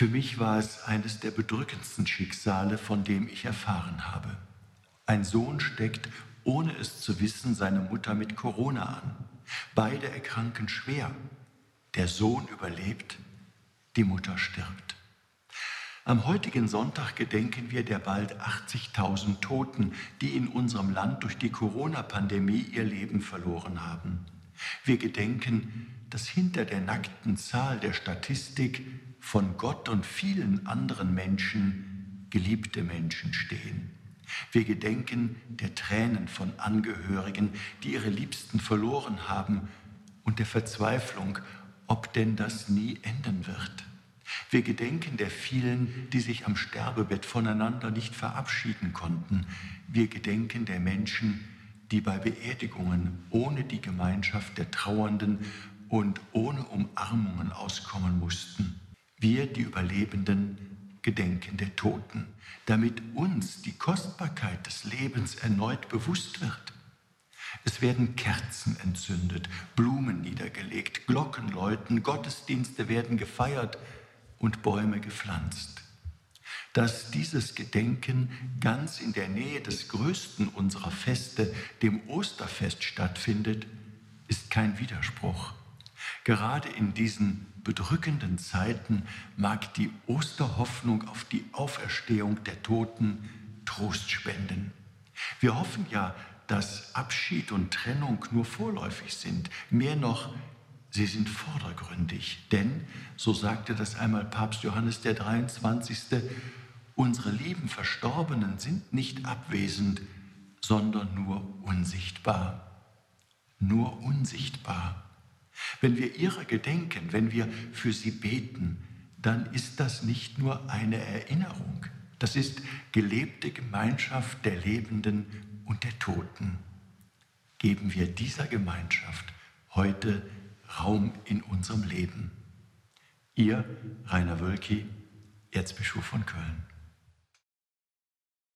Für mich war es eines der bedrückendsten Schicksale, von dem ich erfahren habe. Ein Sohn steckt, ohne es zu wissen, seine Mutter mit Corona an. Beide erkranken schwer. Der Sohn überlebt, die Mutter stirbt. Am heutigen Sonntag gedenken wir der bald 80.000 Toten, die in unserem Land durch die Corona-Pandemie ihr Leben verloren haben. Wir gedenken, dass hinter der nackten Zahl der Statistik von Gott und vielen anderen Menschen geliebte Menschen stehen. Wir gedenken der Tränen von Angehörigen, die ihre Liebsten verloren haben und der Verzweiflung, ob denn das nie enden wird. Wir gedenken der vielen, die sich am Sterbebett voneinander nicht verabschieden konnten. Wir gedenken der Menschen, die bei Beerdigungen ohne die Gemeinschaft der Trauernden und ohne Umarmungen auskommen mussten. Wir, die Überlebenden, gedenken der Toten, damit uns die Kostbarkeit des Lebens erneut bewusst wird. Es werden Kerzen entzündet, Blumen niedergelegt, Glocken läuten, Gottesdienste werden gefeiert und Bäume gepflanzt. Dass dieses Gedenken ganz in der Nähe des größten unserer Feste, dem Osterfest, stattfindet, ist kein Widerspruch. Gerade in diesen bedrückenden Zeiten mag die Osterhoffnung auf die Auferstehung der Toten Trost spenden. Wir hoffen ja, dass Abschied und Trennung nur vorläufig sind. Mehr noch, sie sind vordergründig. Denn, so sagte das einmal Papst Johannes der 23., unsere lieben Verstorbenen sind nicht abwesend, sondern nur unsichtbar. Nur unsichtbar. Wenn wir ihrer gedenken, wenn wir für sie beten, dann ist das nicht nur eine Erinnerung, das ist gelebte Gemeinschaft der Lebenden und der Toten. Geben wir dieser Gemeinschaft heute Raum in unserem Leben. Ihr, Rainer Wölki, Erzbischof von Köln.